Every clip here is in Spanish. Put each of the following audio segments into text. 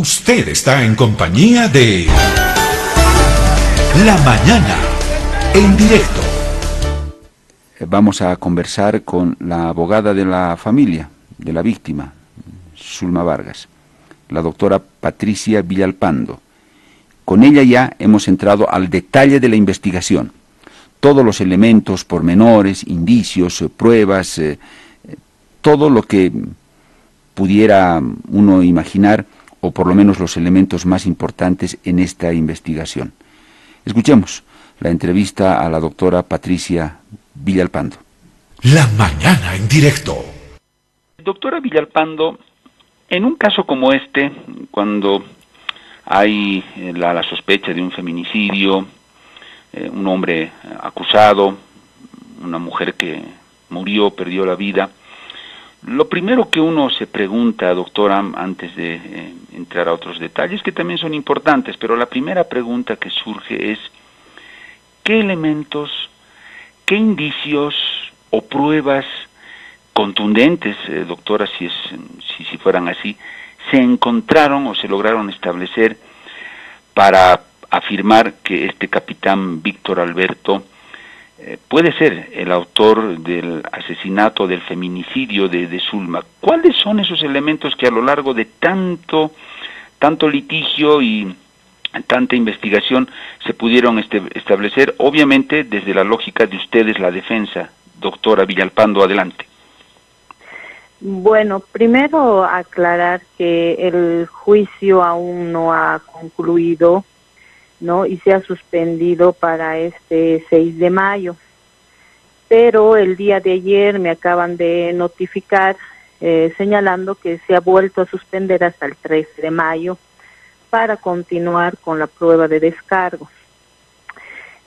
Usted está en compañía de La Mañana, en directo. Vamos a conversar con la abogada de la familia, de la víctima, Zulma Vargas, la doctora Patricia Villalpando. Con ella ya hemos entrado al detalle de la investigación. Todos los elementos, pormenores, indicios, pruebas, eh, todo lo que pudiera uno imaginar o por lo menos los elementos más importantes en esta investigación. Escuchemos la entrevista a la doctora Patricia Villalpando. La mañana en directo. Doctora Villalpando, en un caso como este, cuando hay eh, la, sospecha de un feminicidio, eh, un hombre acusado, una mujer que murió, perdió la vida, lo primero que uno se pregunta, doctora, antes de eh, entrar a otros detalles, que también son importantes, pero la primera pregunta que surge es, ¿qué elementos, qué indicios o pruebas contundentes, eh, doctora, si, es, si, si fueran así, se encontraron o se lograron establecer para afirmar que este capitán Víctor Alberto eh, puede ser el autor del asesinato, del feminicidio de, de, Zulma. ¿Cuáles son esos elementos que a lo largo de tanto, tanto litigio y tanta investigación se pudieron este, establecer? Obviamente desde la lógica de ustedes, la defensa. Doctora Villalpando, adelante. Bueno, primero aclarar que el juicio aún no ha concluido ¿no? Y se ha suspendido para este 6 de mayo. Pero el día de ayer me acaban de notificar eh, señalando que se ha vuelto a suspender hasta el 13 de mayo para continuar con la prueba de descargo.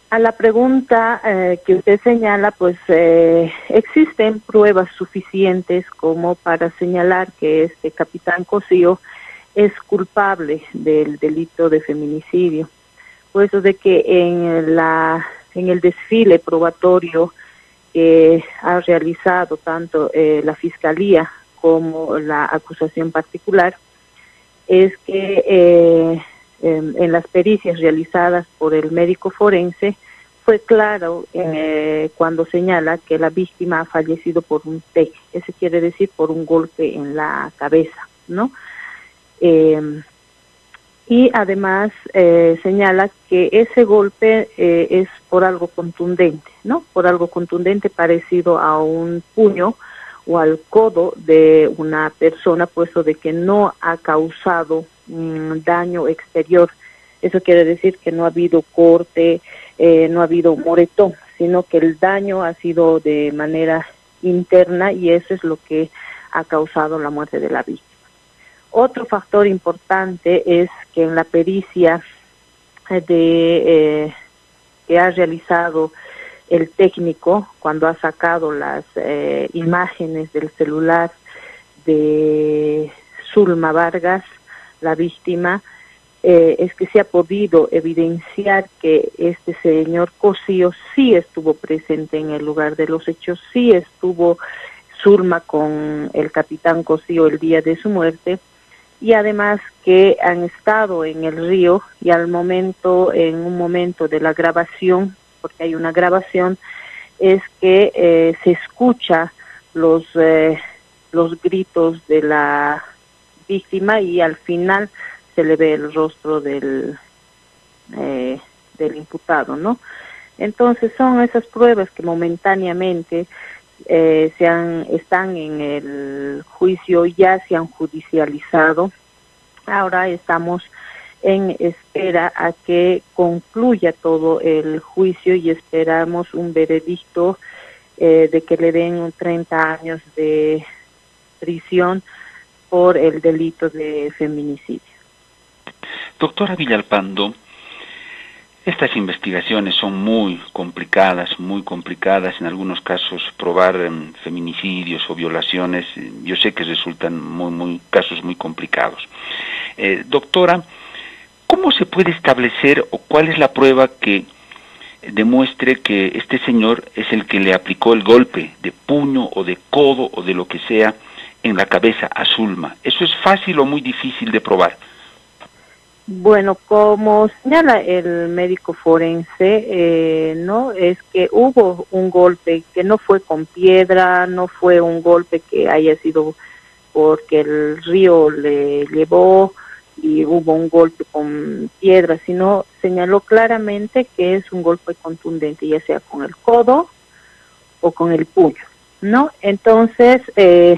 A la pregunta eh, que usted señala, pues eh, existen pruebas suficientes como para señalar que este capitán Cosío es culpable del delito de feminicidio puesto de que en la en el desfile probatorio que ha realizado tanto eh, la fiscalía como la acusación particular es que eh, en, las pericias realizadas por el médico forense fue claro eh, cuando señala que la víctima ha fallecido por un TEC, eso quiere decir por un golpe en la cabeza, ¿no? Y además eh, señala que ese golpe eh, es por algo contundente, ¿no? Por algo contundente parecido a un puño o al codo de una persona, puesto de que no ha causado mm, daño exterior. Eso quiere decir que no ha habido corte, eh, no ha habido moretón, sino que el daño ha sido de manera interna y eso es lo que ha causado la muerte de la víctima. Otro factor importante es que en la pericia de, eh, que ha realizado el técnico cuando ha sacado las eh, imágenes del celular de Zulma Vargas, la víctima, eh, es que se ha podido evidenciar que este señor Cosío sí estuvo presente en el lugar de los hechos, sí estuvo Zulma con el capitán Cosío el día de su muerte y además que han estado en el río y al momento, en un momento de la grabación, porque hay una grabación, es que eh, se escucha los, eh, los gritos de la víctima y al final se le ve el rostro del, eh, del imputado, ¿no? Entonces son esas pruebas que momentáneamente eh, se han, están en el juicio, ya se han judicializado. Ahora estamos en espera a que concluya todo el juicio y esperamos un veredicto eh, de que le den 30 años de prisión por el delito de feminicidio. Doctora Villalpando, estas investigaciones son muy complicadas, muy complicadas, en algunos casos probar em, feminicidios o violaciones, yo sé que resultan muy, muy casos muy complicados. Eh, doctora, ¿cómo se puede establecer o cuál es la prueba que demuestre que este señor es el que le aplicó el golpe de puño o de codo o de lo que sea en la cabeza a Zulma? ¿Eso es fácil o muy difícil de probar? Bueno, como señala el médico forense, eh, no es que hubo un golpe que no fue con piedra, no fue un golpe que haya sido porque el río le llevó y hubo un golpe con piedra, sino señaló claramente que es un golpe contundente, ya sea con el codo o con el puño, ¿no? Entonces, eh,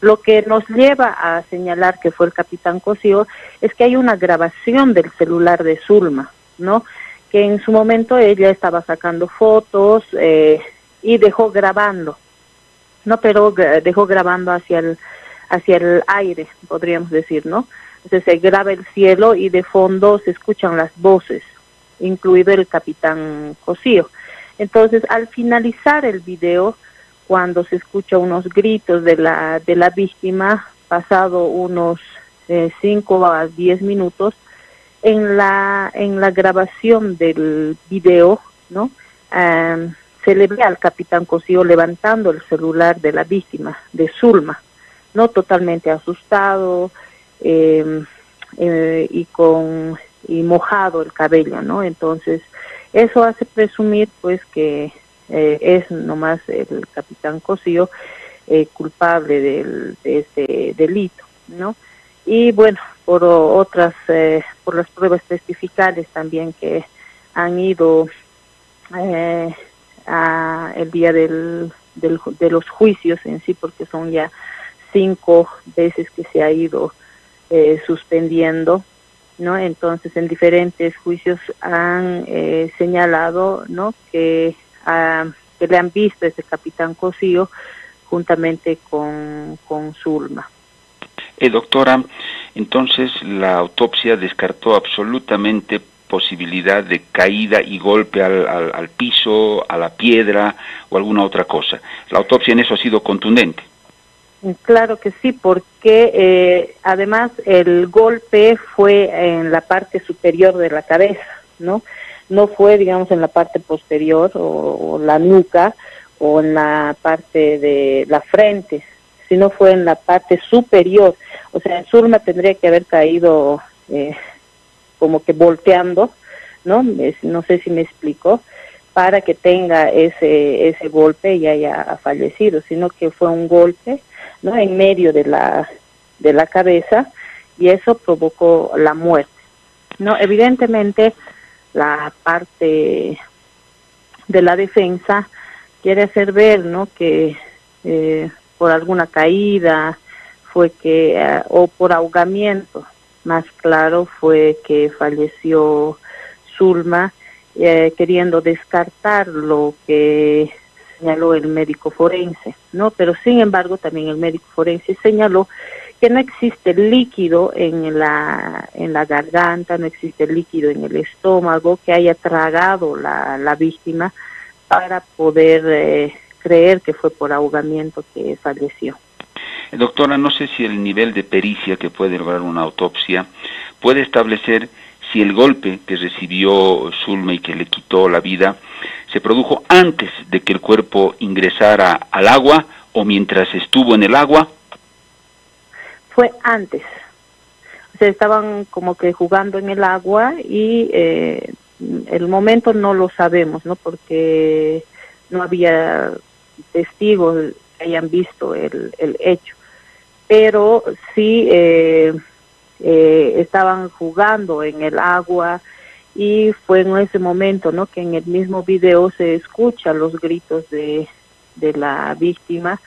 lo que nos lleva a señalar que fue el capitán Cosío es que hay una grabación del celular de Zulma, ¿no? Que en su momento ella estaba sacando fotos eh, y dejó grabando, ¿no? Pero dejó grabando hacia el, hacia el aire, podríamos decir, ¿no? Entonces se graba el cielo y de fondo se escuchan las voces, incluido el capitán Cosío. Entonces, al finalizar el video, cuando se escucha unos gritos de la, de la víctima, pasado unos 5 eh, a 10 minutos, en la, en la grabación del video, ¿no? se le ve al capitán Cosío levantando el celular de la víctima, de Zulma, no totalmente asustado em, eh, y con y mojado el cabello, ¿no? Entonces eso hace presumir, pues, que eh, es nomás el capitán Cosío eh, culpable del, de este delito, ¿no? Y bueno, por otras, eh, por las pruebas testificales también que han ido a el día del, del, de los juicios en sí, porque son ya cinco veces que se ha ido suspendiendo, ¿no? Entonces, en diferentes juicios han señalado, ¿no? Que que le han visto ese capitán Cosío juntamente con, con Zulma. Eh, doctora, entonces la autopsia descartó absolutamente posibilidad de caída y golpe al, al, piso, a la piedra o alguna otra cosa. La autopsia en eso ha sido contundente. Claro que sí, porque eh, además el golpe fue en la parte superior de la cabeza, ¿no? No fue, digamos, en la parte posterior o, la nuca o en la parte de la frente, sino fue en la parte superior. O sea, Zulma tendría que haber caído eh, como que volteando, ¿no? no sé si me explico, para que tenga ese, ese golpe y haya fallecido, sino que fue un golpe, ¿no? En medio de la, de la cabeza y eso provocó la muerte. No, evidentemente la parte de la defensa quiere hacer ver no que eh, por alguna caída fue que eh, o por ahogamiento. Más claro fue que falleció Zulma eh, queriendo descartar lo que señaló el médico forense no pero sin embargo también el médico forense señaló que no existe líquido en la, en la garganta, no existe líquido en el estómago que haya tragado la, la víctima para poder eh, creer que fue por ahogamiento que falleció. Doctora, no sé si el nivel de pericia que puede lograr una autopsia puede establecer si el golpe que recibió Zulma y que le quitó la vida se produjo antes de que el cuerpo ingresara al agua o mientras estuvo en el agua fue antes. O sea, estaban como que jugando en el agua y eh, el momento no lo sabemos, ¿no? Porque no había testigos que hayan visto el, el hecho. Pero sí eh, eh, estaban jugando en el agua y fue en ese momento, ¿no? Que en el mismo video se escucha los gritos de, de la víctima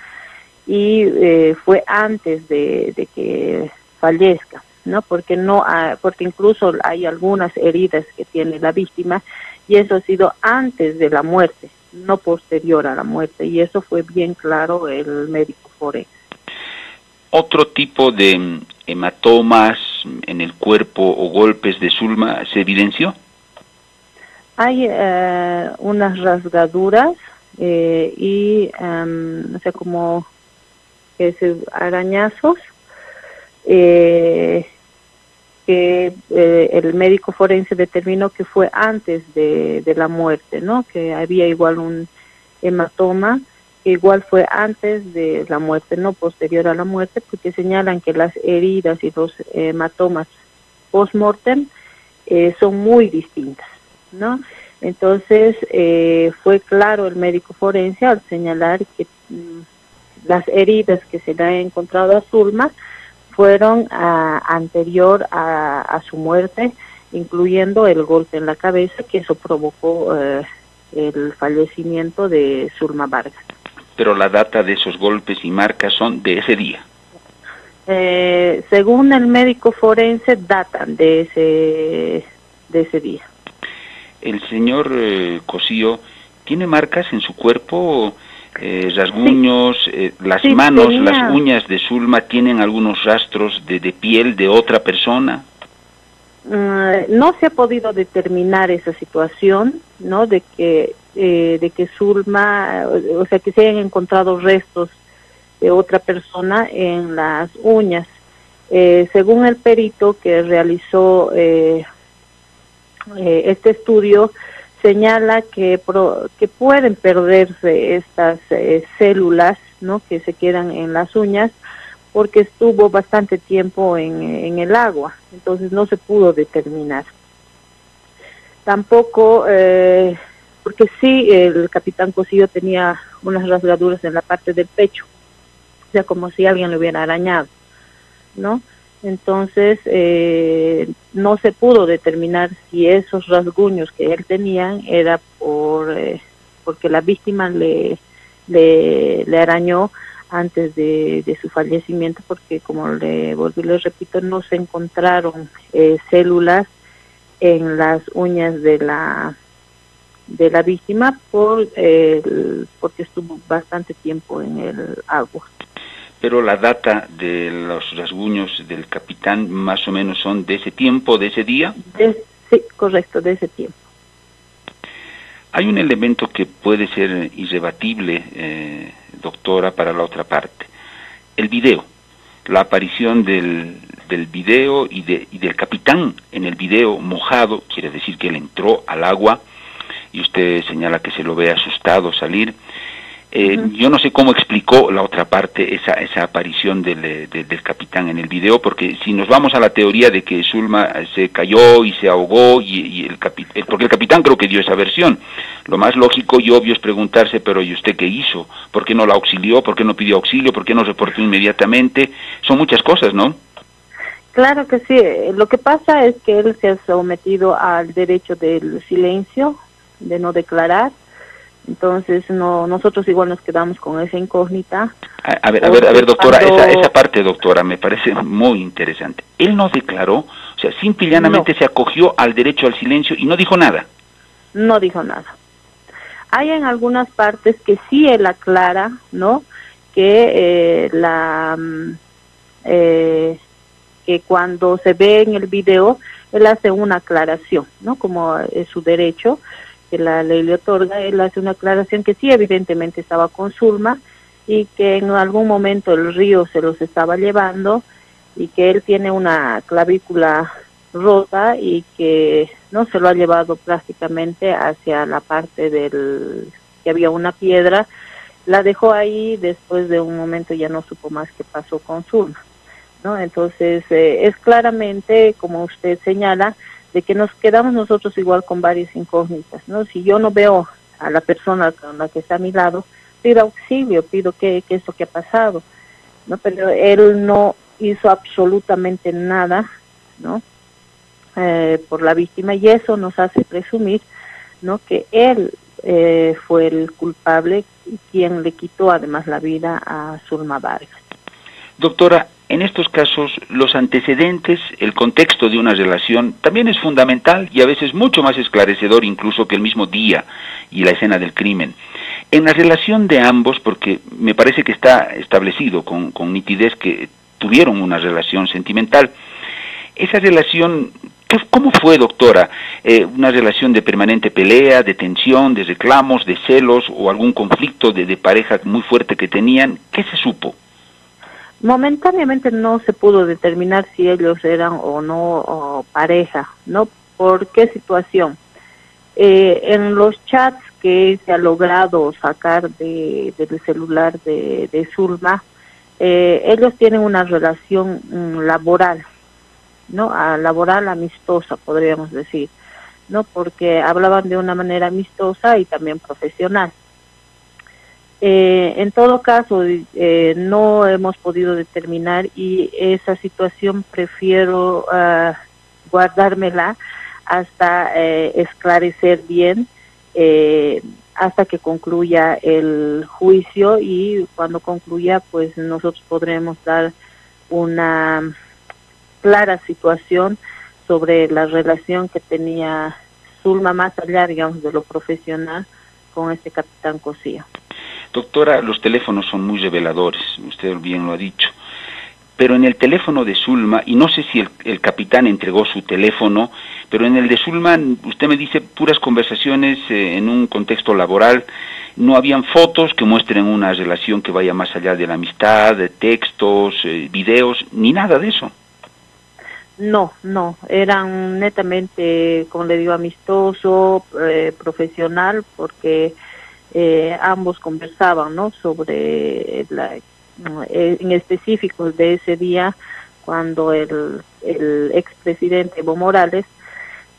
y eh, fue antes de, de, que fallezca, ¿no? Porque no, porque incluso hay algunas heridas que tiene la víctima y eso ha sido antes de la muerte, no posterior a la muerte y eso fue bien claro el médico forense. Otro tipo de hematomas en el cuerpo o golpes de Zulma se evidenció. Hay eh, unas rasgaduras eh, y, um, no sé, como es arañazos, eh, que eh, el médico forense determinó que fue antes de, de, la muerte, ¿no? Que había igual un hematoma, que igual fue antes de la muerte, no posterior a la muerte, porque señalan que las heridas y los hematomas post-mortem eh, son muy distintas, ¿no? Entonces, eh, fue claro el médico forense al señalar que mm, las heridas que se le han encontrado a Zulma fueron a, anterior a, su muerte, incluyendo el golpe en la cabeza, que eso provocó eh, el fallecimiento de Zulma Vargas. Pero la data de esos golpes y marcas son de ese día. Eh, según el médico forense, datan de ese, de ese día. El señor eh, Cosío tiene marcas en su cuerpo, eh, rasguños, eh, las manos, las uñas de Zulma tienen algunos rastros de, de piel de otra persona. Mm, no se ha podido determinar esa situación, ¿no? De que de que Zulma, o sea, que se hayan encontrado restos de otra persona en las uñas. Eh, según el perito que realizó eh, eh, este estudio, señala que, que pueden perderse estas células ¿no? que se quedan en las uñas porque estuvo bastante tiempo en, en el agua, entonces no se pudo determinar. Tampoco, porque sí, el capitán Cosillo tenía unas rasgaduras en la parte del pecho, sea como si alguien lo hubiera arañado, ¿no? Entonces, eh, no se pudo determinar si esos rasguños que él tenía era por eh, porque la víctima le, le, arañó antes de, su fallecimiento, porque como le volví le repito, no se encontraron eh, células en las uñas de la de la víctima por porque estuvo bastante tiempo en el agua pero la data de los rasguños del capitán más o menos son de ese tiempo, de ese día. sí, correcto, de ese tiempo. Hay un elemento que puede ser irrebatible, eh, doctora, para la otra parte. El video, la aparición del, del video y, de, y del capitán en el video mojado, quiere decir que él entró al agua y usted señala que se lo ve asustado salir eh, yo no sé cómo explicó la otra parte esa, esa aparición del, eh, del capitán en el video, porque si nos vamos a la teoría de que Zulma eh, se cayó y se ahogó, y, el porque el capitán creo que dio esa versión, lo más lógico y obvio es preguntarse, pero ¿y usted qué hizo? ¿Por qué no la auxilió? ¿Por qué no pidió auxilio? ¿Por qué no reportó inmediatamente? Son muchas cosas, ¿no? Claro que sí. Lo que pasa es que él se ha sometido al derecho del silencio, de no declarar, entonces, no, nosotros igual nos quedamos con esa incógnita. A, ver, a ver, a ver, doctora, esa, esa parte, doctora, me parece muy interesante. Él no declaró, o sea, simple y llanamente se acogió al derecho al silencio y no dijo nada. No dijo nada. Hay en algunas partes que sí él aclara, ¿no? Que eh, la mm, eh, que cuando se ve en el video él hace una aclaración, ¿no? Como es su derecho que la ley le otorga, él hace una aclaración que sí, evidentemente estaba con Zulma y que en algún momento el río se los estaba llevando y que él tiene una clavícula rota y que no se lo ha llevado prácticamente hacia la parte del que había una piedra, la dejó ahí, después de un momento ya no supo más qué pasó con Zulma. ¿no? Entonces, eh, es claramente, como usted señala, de que nos quedamos nosotros igual con varias incógnitas, ¿no? Si yo no veo a la persona con la que está a mi lado, pido auxilio, pido qué, qué es lo que ha pasado, ¿no? Pero él no hizo absolutamente nada, ¿no? Eh, por la víctima y eso nos hace presumir, ¿no? Que él eh, fue el culpable y quien le quitó además la vida a Zulma Vargas. Doctora, en estos casos, los antecedentes, el contexto de una relación también es fundamental y a veces mucho más esclarecedor incluso que el mismo día y la escena del crimen. En la relación de ambos, porque me parece que está establecido con, nitidez que tuvieron una relación sentimental, esa relación, ¿cómo fue, doctora? Eh, ¿Una relación de permanente pelea, de tensión, de reclamos, de celos o algún conflicto de pareja muy fuerte que tenían? ¿Qué se supo? Momentáneamente no se pudo determinar si ellos eran o no pareja, ¿no? ¿Por qué situación? Eh, en los chats que se ha logrado sacar de, del celular de, de Zulma, eh, ellos tienen una relación mm, laboral, ¿no? A laboral amistosa, podríamos decir, ¿no? Porque hablaban de una manera amistosa y también profesional. Eh, en todo caso, eh, no hemos podido determinar y esa situación prefiero uh, guardármela hasta eh, esclarecer bien, eh, hasta que concluya el juicio y cuando concluya, pues nosotros podremos dar una clara situación sobre la relación que tenía Zulma más allá, digamos, de lo profesional con este capitán Cosío. Doctora, los teléfonos son muy reveladores, usted bien lo ha dicho. Pero en el teléfono de Zulma, y no sé si el, capitán entregó su teléfono, pero en el de Zulma, usted me dice puras conversaciones eh, en un contexto laboral, no habían fotos que muestren una relación que vaya más allá de la amistad, de textos, eh, videos, ni nada de eso. No, no, eran netamente, como le digo, amistoso, eh, profesional, porque eh, ambos conversaban ¿no? sobre la, eh, en específico de ese día cuando el, el expresidente Evo Morales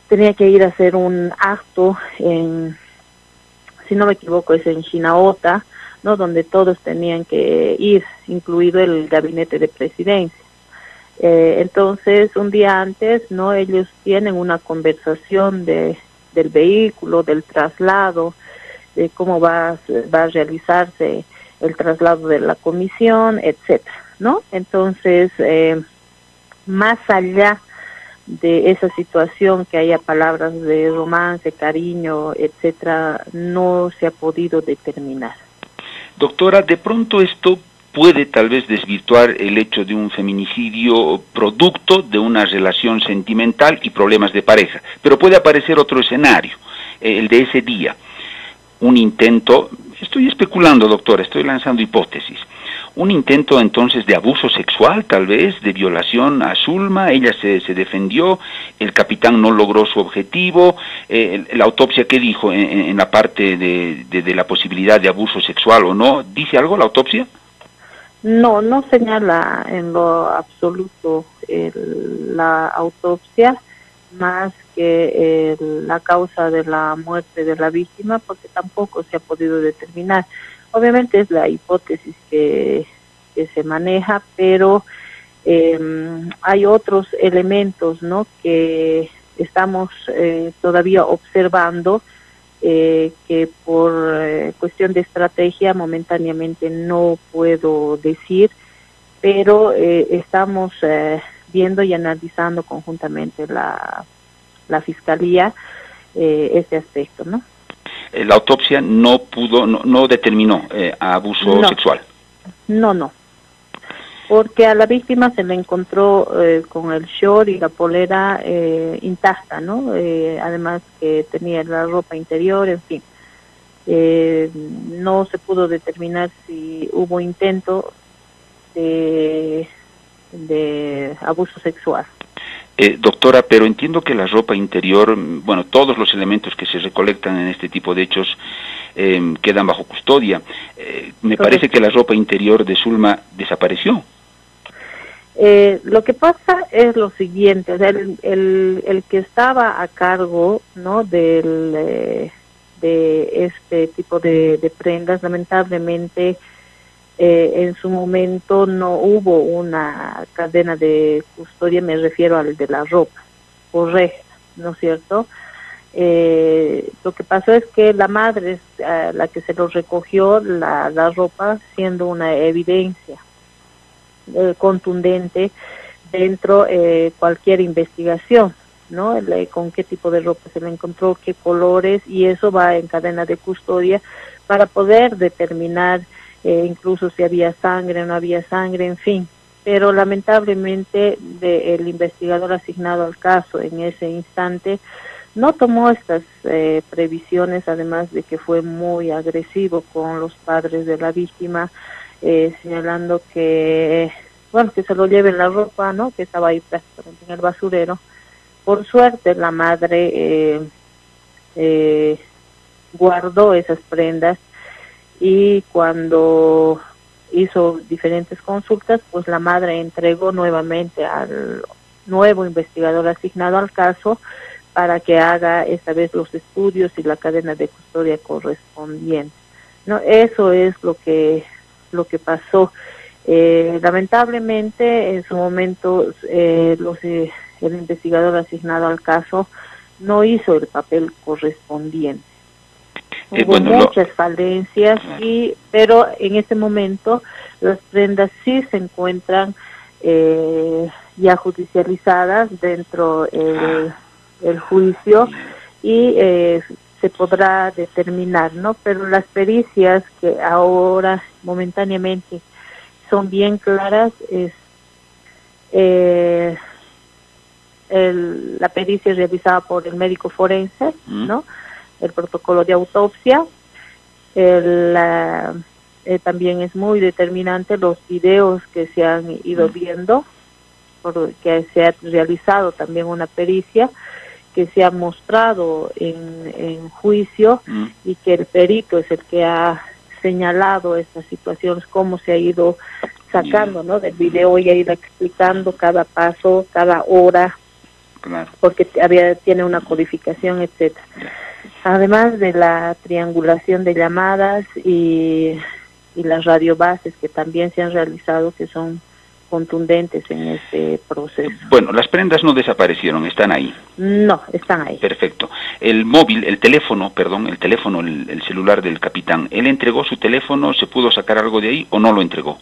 tenía que ir a hacer un acto en, si no me equivoco, es en Chinaota, ¿no? donde todos tenían que ir, incluido el gabinete de presidencia. Eh, entonces, un día antes, ¿no? Ellos tienen una conversación de, del vehículo, del traslado, de cómo va, va a realizarse el traslado de la comisión, etcétera, ¿no? Entonces, eh, más allá de esa situación que haya palabras de romance, cariño, etcétera, no se ha podido determinar. Doctora, de pronto esto puede tal vez desvirtuar el hecho de un feminicidio producto de una relación sentimental y problemas de pareja, pero puede aparecer otro escenario, el de ese día un intento, estoy especulando, doctor, estoy lanzando hipótesis, un intento entonces de abuso sexual, tal vez, de violación a Zulma, ella se, se defendió, el capitán no logró su objetivo, eh, la autopsia, ¿qué dijo en, la parte de, de, la posibilidad de abuso sexual o no? ¿Dice algo la autopsia? No, no señala en lo absoluto la autopsia más que la causa de la muerte de la víctima porque tampoco se ha podido determinar. Obviamente es la hipótesis que, se maneja, pero em, hay otros elementos ¿no? que estamos eh, todavía observando eh, que por eh, cuestión de estrategia momentáneamente no puedo decir, pero estamos viendo y analizando conjuntamente la, la fiscalía eh, este aspecto, ¿no? Eh, la autopsia no pudo, no, determinó eh, abuso sexual. No, no. Porque a la víctima se le encontró eh, con el short y la polera intacta, ¿no? además que tenía la ropa interior, en fin. no se pudo determinar si hubo intento de de abuso sexual. Eh, doctora, pero entiendo que la ropa interior, bueno, todos los elementos que se recolectan en este tipo de hechos eh, quedan bajo custodia. Eh, me parece que la ropa interior de Zulma desapareció. lo que pasa es lo siguiente, el, el, el, que estaba a cargo, ¿no? Del, de este tipo de, de prendas, lamentablemente, eh, en su momento no hubo una cadena de custodia, me refiero al de la ropa, correcta, ¿no es cierto? Eh, lo que pasó es que la madre es eh, la que se lo recogió la, la ropa siendo una evidencia contundente dentro de cualquier investigación, ¿no? con qué tipo de ropa se le encontró, qué colores y eso va en cadena de custodia para poder determinar eh, incluso si había sangre o no había sangre, en fin. Pero lamentablemente el investigador asignado al caso en ese instante no tomó estas eh, previsiones, además de que fue muy agresivo con los padres de la víctima, eh, señalando que, bueno, que se lo lleven la ropa, ¿no? Que estaba ahí prácticamente en el basurero. Por suerte la madre guardó esas prendas y cuando hizo diferentes consultas, pues la madre entregó nuevamente al, nuevo investigador asignado al caso para que haga esta vez los estudios y la cadena de custodia correspondiente. No, eso es lo que lo que pasó. Eh, lamentablemente, en su momento, eh, los, eh, el investigador asignado al caso no hizo el papel correspondiente. Hubo muchas falencias, y, pero en este momento las prendas sí se encuentran ya judicializadas dentro del el juicio y se podrá determinar, ¿no? Pero las pericias que ahora momentáneamente son bien claras es eh, la pericia realizada por el médico forense, ¿no? El protocolo de autopsia, el, eh, también es muy determinante los videos que se han ido viendo, porque se ha realizado también una pericia que se ha mostrado en, en juicio y que el perito es el que ha señalado estas situaciones, cómo se ha ido sacando ¿no? del video y ha ido explicando cada paso, cada hora, porque había, tiene una codificación, etcétera. Además de la triangulación de llamadas y, y las radiobases que también se han realizado, que son contundentes en este proceso. Bueno, las prendas no desaparecieron, están ahí. No, están ahí. Perfecto. El móvil, el teléfono, perdón, el teléfono, el, celular del capitán, ¿él entregó su teléfono? ¿Se pudo sacar algo de ahí o no lo entregó?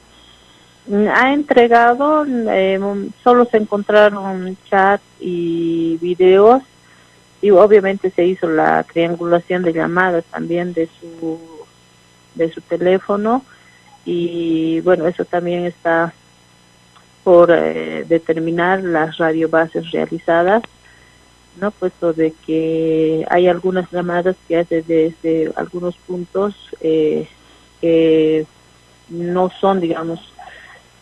Ha entregado, eh, solo se encontraron chat y videos y obviamente se hizo la triangulación de llamadas también de su de su teléfono y bueno eso también está por eh, determinar las radiobases realizadas, ¿no? Puesto de que hay algunas llamadas que hace desde algunos puntos eh, que no son, digamos,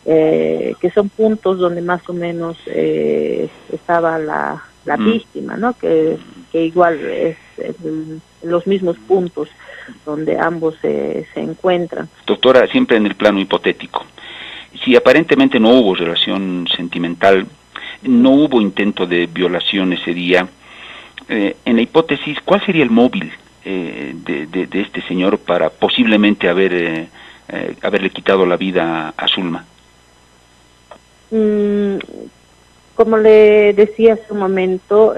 eh, que son puntos donde más o menos estaba la, la mm. víctima, ¿no? Que, que igual es los mismos puntos donde ambos se, se encuentran. Doctora, siempre en el plano hipotético si aparentemente no hubo relación sentimental, no hubo intento de violación ese día, eh, en la hipótesis, ¿cuál sería el móvil eh, de, este señor para posiblemente haber, eh, haberle quitado la vida a Zulma? Mm, como le decía hace un momento,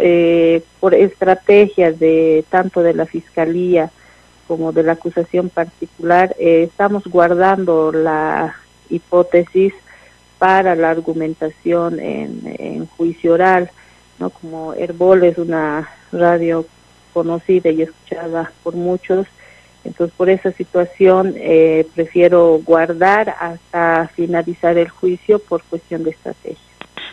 por estrategias de tanto de la Fiscalía como de la acusación particular, estamos guardando la hipótesis para la argumentación en, juicio oral, ¿no? Como Herbol es una radio conocida y escuchada por muchos, entonces por esa situación eh, prefiero guardar hasta finalizar el juicio por cuestión de estrategia.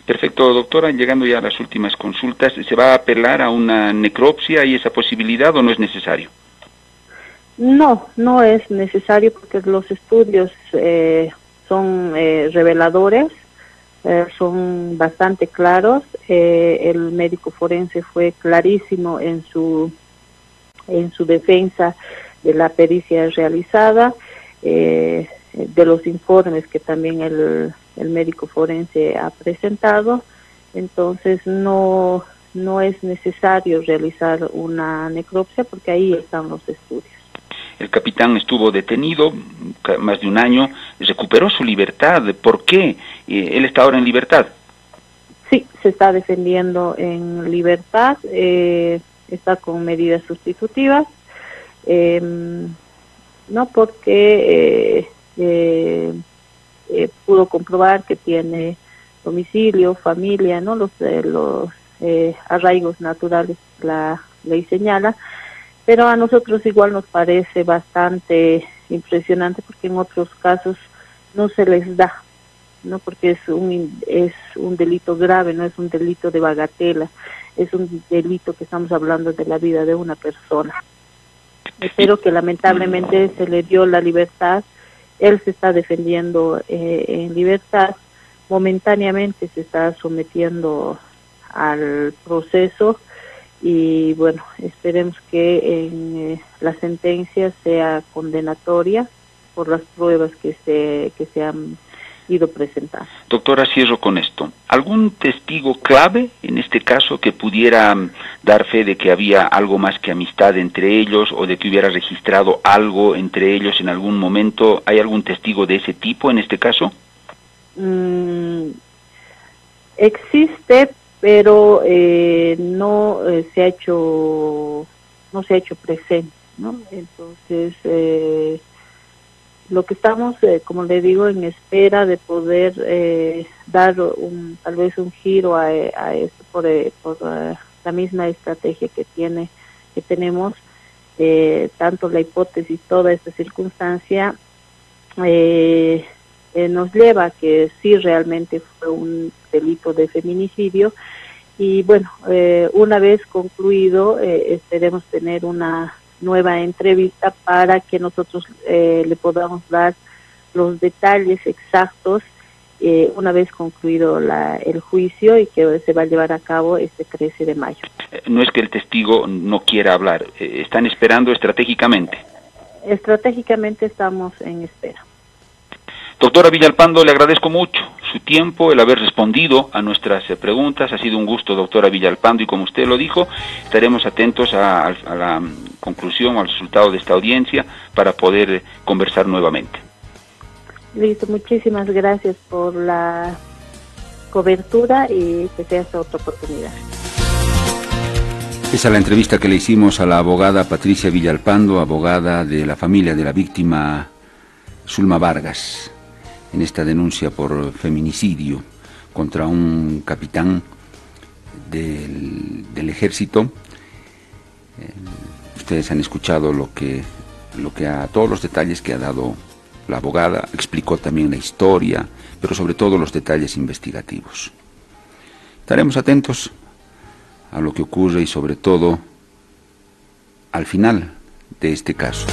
Perfecto, doctora, llegando ya a las últimas consultas, ¿se va a apelar a una necropsia y esa posibilidad o no es necesario? No, no es necesario porque los estudios eh, son eh, reveladores, eh, son bastante claros. Eh, el médico forense fue clarísimo en su en su defensa de la pericia realizada, de los informes que también el, el médico forense ha presentado. Entonces no no es necesario realizar una necropsia porque ahí están los estudios. El capitán estuvo detenido más de un año, recuperó su libertad. ¿Por qué? Eh, ¿Él está ahora en libertad? Sí, se está defendiendo en libertad, eh, está con medidas sustitutivas, em, no porque eh, pudo comprobar que tiene domicilio, familia, no los, los arraigos naturales la ley señala, pero a nosotros igual nos parece bastante impresionante porque en otros casos no se les da, no porque es un es un delito grave, no es un delito de bagatela, es un delito que estamos hablando de la vida de una persona. Espero que lamentablemente se le dio la libertad, él se está defendiendo eh, en libertad, momentáneamente se está sometiendo al proceso y bueno, esperemos que en eh, la sentencia sea condenatoria por las pruebas que se, que se han ido presentando. Doctora, cierro con esto. ¿Algún testigo clave en este caso que pudiera mm, dar fe de que había algo más que amistad entre ellos o de que hubiera registrado algo entre ellos en algún momento? ¿Hay algún testigo de ese tipo en este caso? Mm, existe, pero eh, no eh, se ha hecho no se ha hecho presente, ¿no? Entonces eh, lo que estamos, eh, como le digo, en espera de poder eh, dar un, tal vez un giro a, a esto por, eh, por la misma estrategia que tiene que tenemos, tanto la hipótesis, toda esta circunstancia nos lleva a que sí realmente fue un delito de feminicidio y bueno, una vez concluido esperemos tener una nueva entrevista para que nosotros eh, le podamos dar los detalles exactos eh, una vez concluido la, el juicio y que se va a llevar a cabo este 13 de mayo. Eh, no es que el testigo no quiera hablar, están esperando estratégicamente. Estratégicamente estamos en espera. Doctora Villalpando, le agradezco mucho su tiempo, el haber respondido a nuestras eh, preguntas. Ha sido un gusto, doctora Villalpando, y como usted lo dijo, estaremos atentos a, la mm, conclusión, al resultado de esta audiencia para poder eh, conversar nuevamente. Listo, muchísimas gracias por la cobertura y que sea esta otra oportunidad. Esa es la entrevista que le hicimos a la abogada Patricia Villalpando, abogada de la familia de la víctima Zulma Vargas en esta denuncia por feminicidio contra un capitán del, ejército. Eh, ustedes han escuchado lo que, lo que a todos los detalles que ha dado la abogada, explicó también la historia, pero sobre todo los detalles investigativos. Estaremos atentos a lo que ocurre y sobre todo al final de este caso.